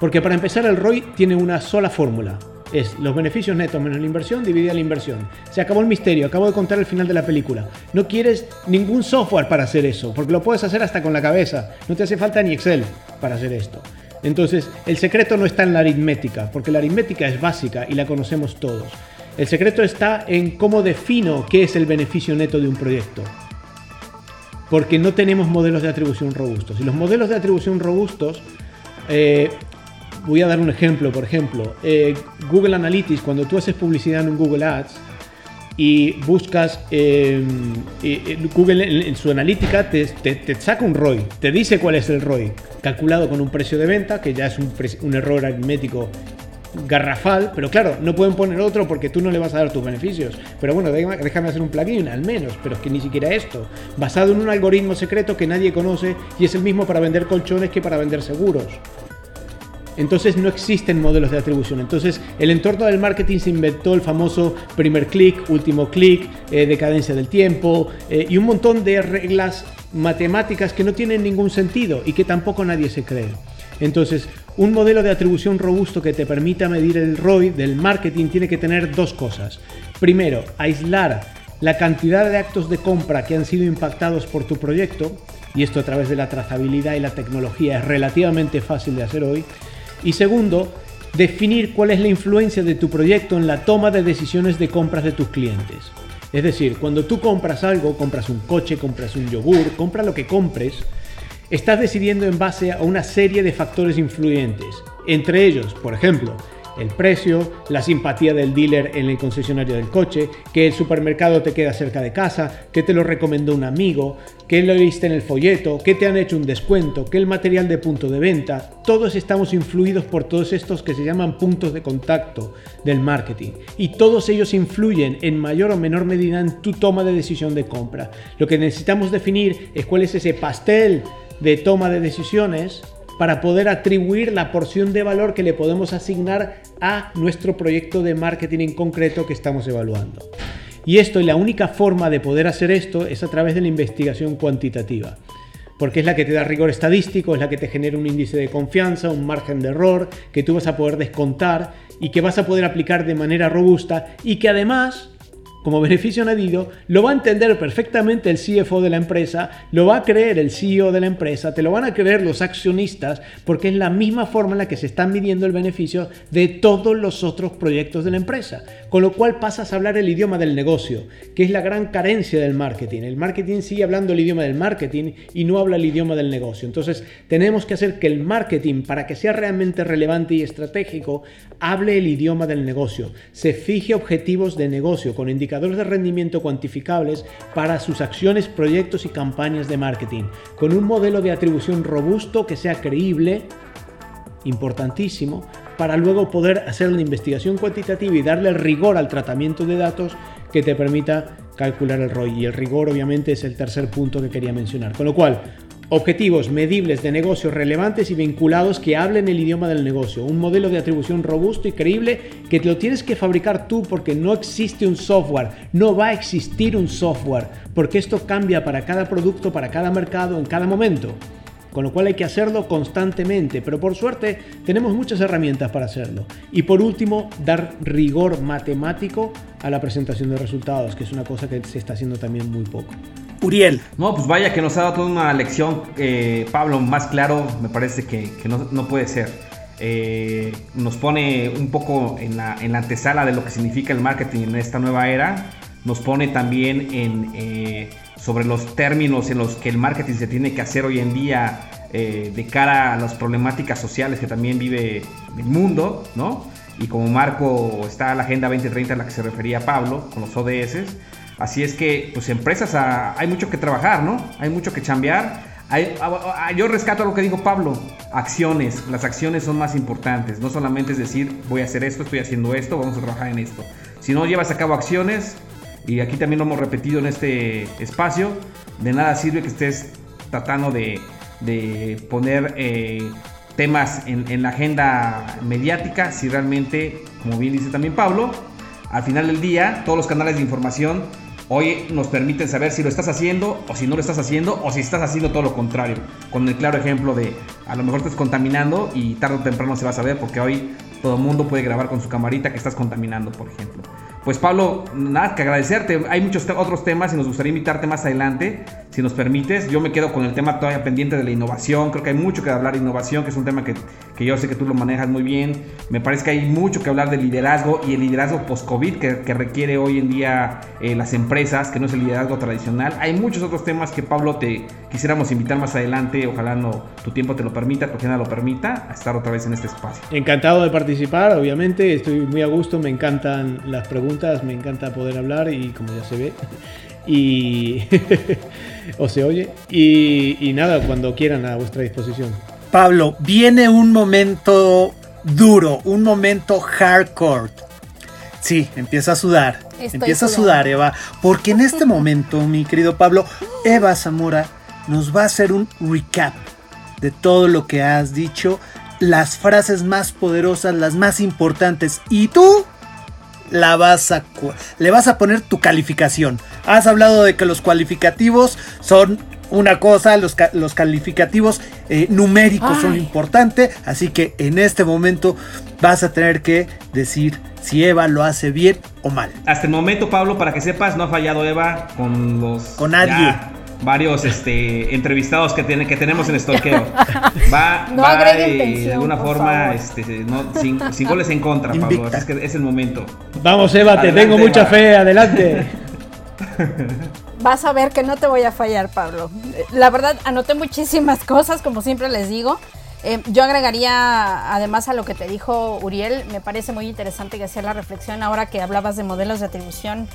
Porque para empezar el ROI tiene una sola fórmula. Es los beneficios netos menos la inversión dividida la inversión. Se acabó el misterio, acabo de contar el final de la película. No quieres ningún software para hacer eso, porque lo puedes hacer hasta con la cabeza. No te hace falta ni Excel para hacer esto. Entonces, el secreto no está en la aritmética, porque la aritmética es básica y la conocemos todos. El secreto está en cómo defino qué es el beneficio neto de un proyecto. Porque no tenemos modelos de atribución robustos. Y los modelos de atribución robustos, eh, voy a dar un ejemplo, por ejemplo, eh, Google Analytics, cuando tú haces publicidad en un Google Ads y buscas, eh, Google en, su analítica te, saca un ROI, te dice cuál es el ROI, calculado con un precio de venta, que ya es un, un error aritmético garrafal, pero claro, no pueden poner otro porque tú no le vas a dar tus beneficios. Pero bueno, déjame hacer un plugin al menos, pero es que ni siquiera esto, basado en un algoritmo secreto que nadie conoce y es el mismo para vender colchones que para vender seguros. Entonces no existen modelos de atribución. Entonces el entorno del marketing se inventó el famoso primer clic, último clic, eh, decadencia del tiempo eh, y un montón de reglas matemáticas que no tienen ningún sentido y que tampoco nadie se cree. Entonces, un modelo de atribución robusto que te permita medir el ROI del marketing tiene que tener dos cosas. Primero, aislar la cantidad de actos de compra que han sido impactados por tu proyecto, y esto a través de la trazabilidad y la tecnología es relativamente fácil de hacer hoy. Y segundo, definir cuál es la influencia de tu proyecto en la toma de decisiones de compras de tus clientes. Es decir, cuando tú compras algo, compras un coche, compras un yogur, compra lo que compres, estás decidiendo en base a una serie de factores influyentes, entre ellos, por ejemplo, el precio, la simpatía del dealer en el concesionario del coche, que el supermercado te queda cerca de casa, que te lo recomendó un amigo, que lo viste en el folleto, que te han hecho un descuento, que el material de punto de venta. Todos estamos influidos por todos estos que se llaman puntos de contacto del marketing. Y todos ellos influyen en mayor o menor medida en tu toma de decisión de compra. Lo que necesitamos definir es cuál es ese pastel de toma de decisiones para poder atribuir la porción de valor que le podemos asignar a nuestro proyecto de marketing en concreto que estamos evaluando. Y esto, y la única forma de poder hacer esto es a través de la investigación cuantitativa, porque es la que te da rigor estadístico, es la que te genera un índice de confianza, un margen de error que tú vas a poder descontar y que vas a poder aplicar de manera robusta y que además como beneficio añadido, lo va a entender perfectamente el CFO de la empresa, lo va a creer el CEO de la empresa, te lo van a creer los accionistas, porque es la misma forma en la que se está midiendo el beneficio de todos los otros proyectos de la empresa. Con lo cual pasas a hablar el idioma del negocio, que es la gran carencia del marketing. El marketing sigue hablando el idioma del marketing y no habla el idioma del negocio. Entonces tenemos que hacer que el marketing, para que sea realmente relevante y estratégico, hable el idioma del negocio, se fije objetivos de negocio con indicadores de rendimiento cuantificables para sus acciones, proyectos y campañas de marketing, con un modelo de atribución robusto que sea creíble, importantísimo, para luego poder hacer la investigación cuantitativa y darle rigor al tratamiento de datos que te permita calcular el ROI. Y el rigor obviamente es el tercer punto que quería mencionar. Con lo cual, Objetivos medibles de negocios relevantes y vinculados que hablen el idioma del negocio. Un modelo de atribución robusto y creíble que lo tienes que fabricar tú porque no existe un software, no va a existir un software, porque esto cambia para cada producto, para cada mercado, en cada momento. Con lo cual hay que hacerlo constantemente, pero por suerte tenemos muchas herramientas para hacerlo. Y por último, dar rigor matemático a la presentación de resultados, que es una cosa que se está haciendo también muy poco.
Uriel.
No, pues vaya que nos ha dado toda una lección, eh, Pablo, más claro, me parece que, no, puede ser. Eh, nos pone un poco en la, en la, antesala de lo que significa el marketing en esta nueva era. Nos pone también en, eh, sobre los términos en los que el marketing se tiene que hacer hoy en día de cara a las problemáticas sociales que también vive el mundo, ¿no? Y como marco está la Agenda 2030 a la que se refería Pablo, con los ODS Así es que, pues empresas, ah, hay mucho que trabajar, ¿no? Hay mucho que chambear. Ah, ah, yo rescato lo que dijo Pablo, acciones, las acciones son más importantes, no solamente es decir voy a hacer esto, estoy haciendo esto, vamos a trabajar en esto. Si no llevas a cabo acciones, y aquí también lo hemos repetido en este espacio, de nada sirve que estés tratando de, poner eh, temas en, la agenda mediática si realmente, como bien dice también Pablo, al final del día todos los canales de información hoy nos permiten saber si lo estás haciendo o si no lo estás haciendo o si estás haciendo todo lo contrario. Con el claro ejemplo de a lo mejor estás contaminando y tarde o temprano se va a saber porque hoy todo el mundo puede grabar con su camarita que estás contaminando, por ejemplo. Pues Pablo, nada que agradecerte. Hay muchos otros temas y nos gustaría invitarte más adelante, si nos permites. Yo me quedo con el tema todavía pendiente de la innovación. Creo que hay mucho que hablar de innovación, que es un tema que, que yo sé que tú lo manejas muy bien. Me parece que hay mucho que hablar de liderazgo y el liderazgo post-COVID que, requiere hoy en día eh, las empresas, que no es el liderazgo tradicional. Hay muchos otros temas que Pablo te quisiéramos invitar más adelante. Ojalá no, tu tiempo te lo permita, tu agenda lo permita, a estar otra vez en este espacio.
Encantado de participar, obviamente. Estoy muy a gusto, me encantan las preguntas me encanta poder hablar y como ya se ve, y o se oye, y, nada, cuando quieran a vuestra disposición.
Pablo, viene un momento duro, un momento hardcore. Sí, empieza a sudar. empieza a sudar, Eva. Porque en este momento, mi querido Pablo, Eva Zamora nos va a hacer un recap de todo lo que has dicho, las frases más poderosas, las más importantes. Y tú la vas a le vas a poner tu calificación. Has hablado de que los cualificativos son una cosa, los, los calificativos eh, numéricos son importantes, así que en este momento vas a tener que decir si Eva lo hace bien o mal.
Hasta el momento, Pablo, para que sepas, no ha fallado Eva con los...
Con nadie
varios este, entrevistados que, tiene, que tenemos en Stalkeo. Va,
no
va de alguna forma este, sin, goles en contra, Pablo. es que es el momento.
Vamos, Eva, te tengo mucha fe. Adelante.
Vas a ver que no te voy a fallar, Pablo. La verdad, anoté muchísimas cosas, como siempre les digo. Eh, yo agregaría, además a lo que te dijo Uriel, me parece muy interesante que hacer la reflexión ahora que hablabas de modelos de atribución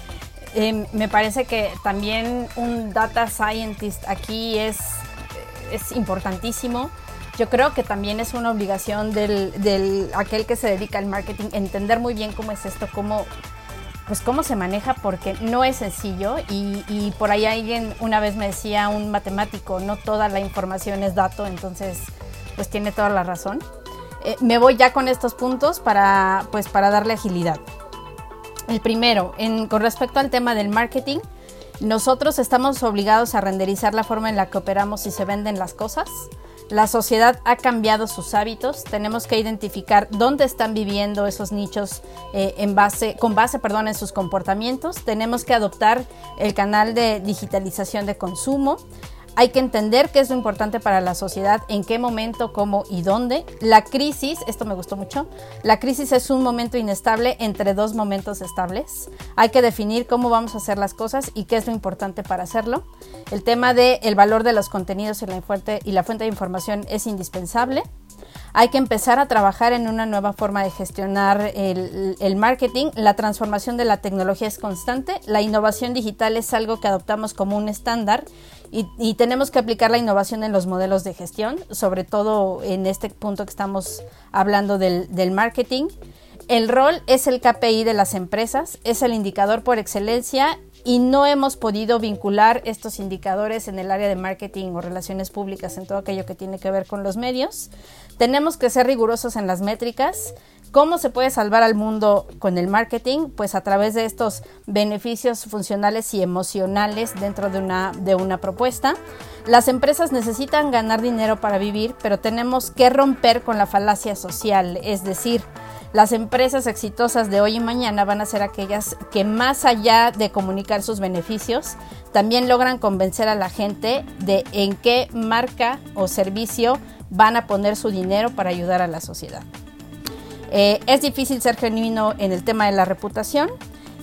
Em, me parece que también un data scientist aquí es, es importantísimo. Yo creo que también es una obligación del, aquel que se dedica al marketing entender muy bien cómo es esto, cómo, pues cómo se maneja, porque no es sencillo. Y, por ahí alguien una vez me decía, un matemático, no toda la información es dato, entonces pues tiene toda la razón. Eh, me voy ya con estos puntos para, pues, para darle agilidad. El primero, con respecto al tema del marketing, nosotros estamos obligados a renderizar la forma en la que operamos y se venden las cosas. La sociedad ha cambiado sus hábitos. Tenemos que identificar dónde están viviendo esos nichos eh, con base perdón, en sus comportamientos. Tenemos que adoptar el canal de digitalización de consumo. Hay que entender qué es lo importante para la sociedad, en qué momento, cómo y dónde. La crisis, esto me gustó mucho, la crisis es un momento inestable entre dos momentos estables. Hay que definir cómo vamos a hacer las cosas y qué es lo importante para hacerlo. El tema del el valor de los contenidos y la, fuente, y la fuente de información es indispensable. Hay que empezar a trabajar en una nueva forma de gestionar el, el, marketing. La transformación de la tecnología es constante. La innovación digital es algo que adoptamos como un estándar y, tenemos que aplicar la innovación en los modelos de gestión, sobre todo en este punto que estamos hablando del, marketing. El rol es el KPI de las empresas, es el indicador por excelencia y no hemos podido vincular estos indicadores en el área de marketing o relaciones públicas, en todo aquello que tiene que ver con los medios. Tenemos que ser rigurosos en las métricas, ¿Cómo se puede salvar al mundo con el marketing? Pues a través de estos beneficios funcionales y emocionales dentro de una, de una propuesta. Las empresas necesitan ganar dinero para vivir, pero tenemos que romper con la falacia social, es decir, las empresas exitosas de hoy y mañana van a ser aquellas que más allá de comunicar sus beneficios, también logran convencer a la gente de en qué marca o servicio van a poner su dinero para ayudar a la sociedad. Eh, es difícil ser genuino en el tema de la reputación.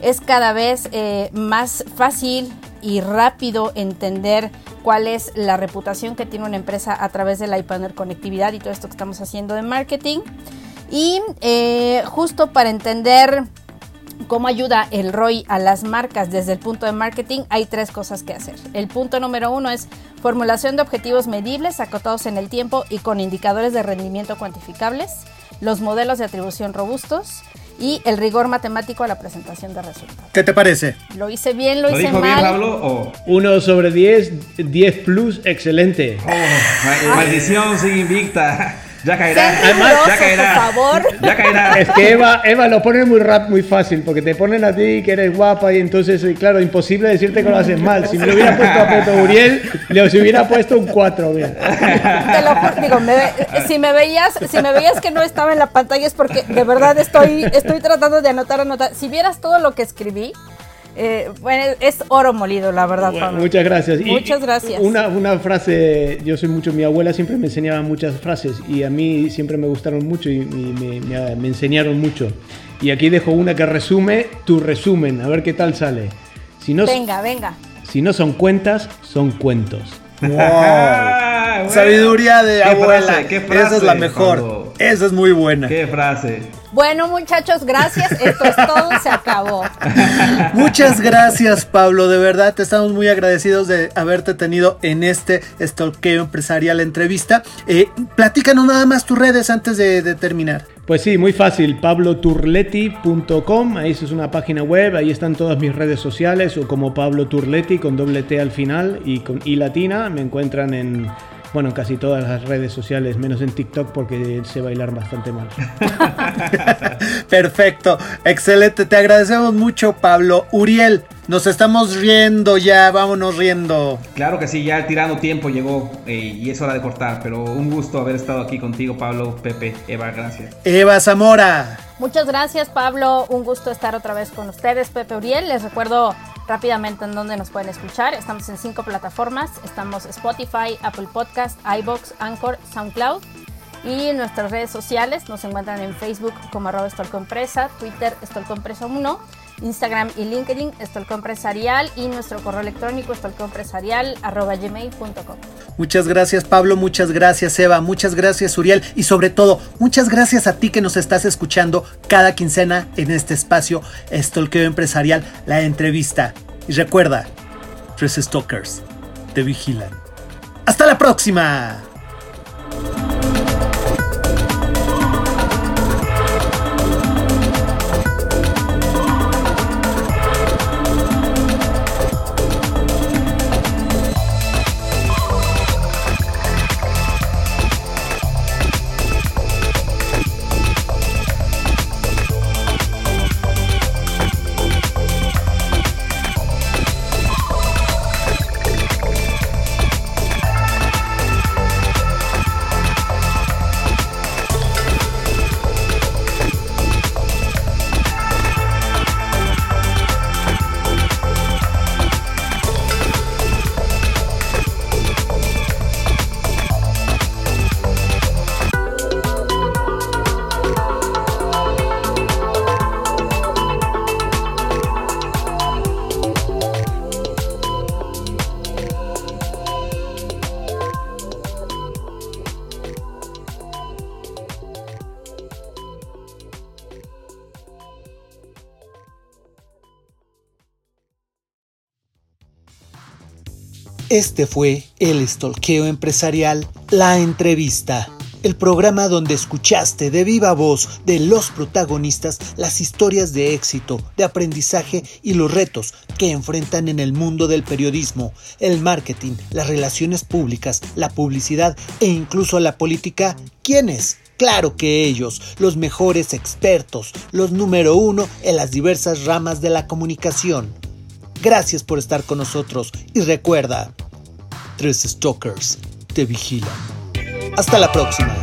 Es cada vez eh, más fácil y rápido entender cuál es la reputación que tiene una empresa a través de la conectividad y todo esto que estamos haciendo de marketing. Y eh, justo para entender cómo ayuda el ROI a las marcas desde el punto de marketing, hay tres cosas que hacer. El punto número uno es formulación de objetivos medibles, acotados en el tiempo y con indicadores de rendimiento cuantificables, los modelos de atribución robustos y el rigor matemático a la presentación de resultados.
¿Qué te parece?
¿Lo hice bien? ¿Lo,
¿Lo
hice
dijo
mal?
bien, Pablo? O...
1 sobre 10, 10 plus, excelente.
Oh, ma- maldición, sigue invicta. Ya caerá.
Sean rigurosos,
ya caerá.
por favor.
Ya caerá.
Es que Eva, Eva lo pone muy rap, muy fácil, porque te ponen a ti que eres guapa y entonces, eh, claro, imposible decirte que lo haces mal. Si me lo hubiera puesto a Peto Uriel, le hubiera puesto un 4, bien.
Te lo digo, me ve- si me veías, si me veías que no estaba en la pantalla es porque de verdad estoy, estoy tratando de anotar, anotar. Si vieras todo lo que escribí, eh, bueno, es oro molido, la verdad,
Bueno, muchas gracias. Y
Muchas gracias.
Una, una frase, yo soy mucho, mi abuela siempre me enseñaba muchas frases y a mí siempre me gustaron mucho y, y me, me- me enseñaron mucho. Y aquí dejo una que resume tu resumen, a ver qué tal sale. Si no,
Venga, venga.
si no son cuentas, son cuentos.
Sabiduría de
¿Qué
abuela.
frase? ¿Qué frase,
Esa es la mejor.
Pablo?
Esa es muy buena.
Qué frase.
Bueno, muchachos, gracias. Esto es todo, se acabó.
Muchas gracias, Pablo. De verdad, te estamos muy agradecidos de haberte tenido en este Stalkeo Empresarial entrevista. Eh, platícanos nada más tus redes antes de, de terminar.
Pues sí, muy fácil, pabloturleti.com, ahí es una página web, ahí están todas mis redes sociales, o como Pablo Turleti con doble T al final y con I latina, me encuentran en, bueno, en casi todas las redes sociales, menos en TikTok porque sé bailar bastante mal.
Perfecto, excelente. Te agradecemos mucho, Pablo. Uriel, nos estamos riendo ya, vámonos riendo.
Claro que sí, ya tirando tiempo llegó eh, y es hora de cortar, pero un gusto haber estado aquí contigo, Pablo, Pepe, Eva, gracias.
Eva Zamora.
Muchas gracias, Pablo. Un gusto estar otra vez con ustedes, Pepe Uriel. Les recuerdo rápidamente en dónde nos pueden escuchar. Estamos en cinco plataformas. Estamos Spotify, Apple Podcast, iBox, Anchor, SoundCloud. Y en nuestras redes sociales nos encuentran en Facebook como arroba Estolcompresa, Twitter Estolcompresa1, Instagram y LinkedIn Estolcompresarial y nuestro correo electrónico gmail.com.
Muchas gracias Pablo, muchas gracias Eva, muchas gracias Uriel y sobre todo muchas gracias a ti que nos estás escuchando cada quincena en este espacio Stalkeo Empresarial, la entrevista. Y recuerda, tres stalkers te vigilan. ¡Hasta la próxima! Este fue el Stalkeo Empresarial, la entrevista. El programa donde escuchaste de viva voz de los protagonistas las historias de éxito, de aprendizaje y los retos que enfrentan en el mundo del periodismo, el marketing, las relaciones públicas, la publicidad e incluso la política. ¿Quiénes? Claro que ellos, los mejores expertos, los número uno en las diversas ramas de la comunicación. Gracias por estar con nosotros y recuerda, tres stalkers te vigilan. Hasta la próxima.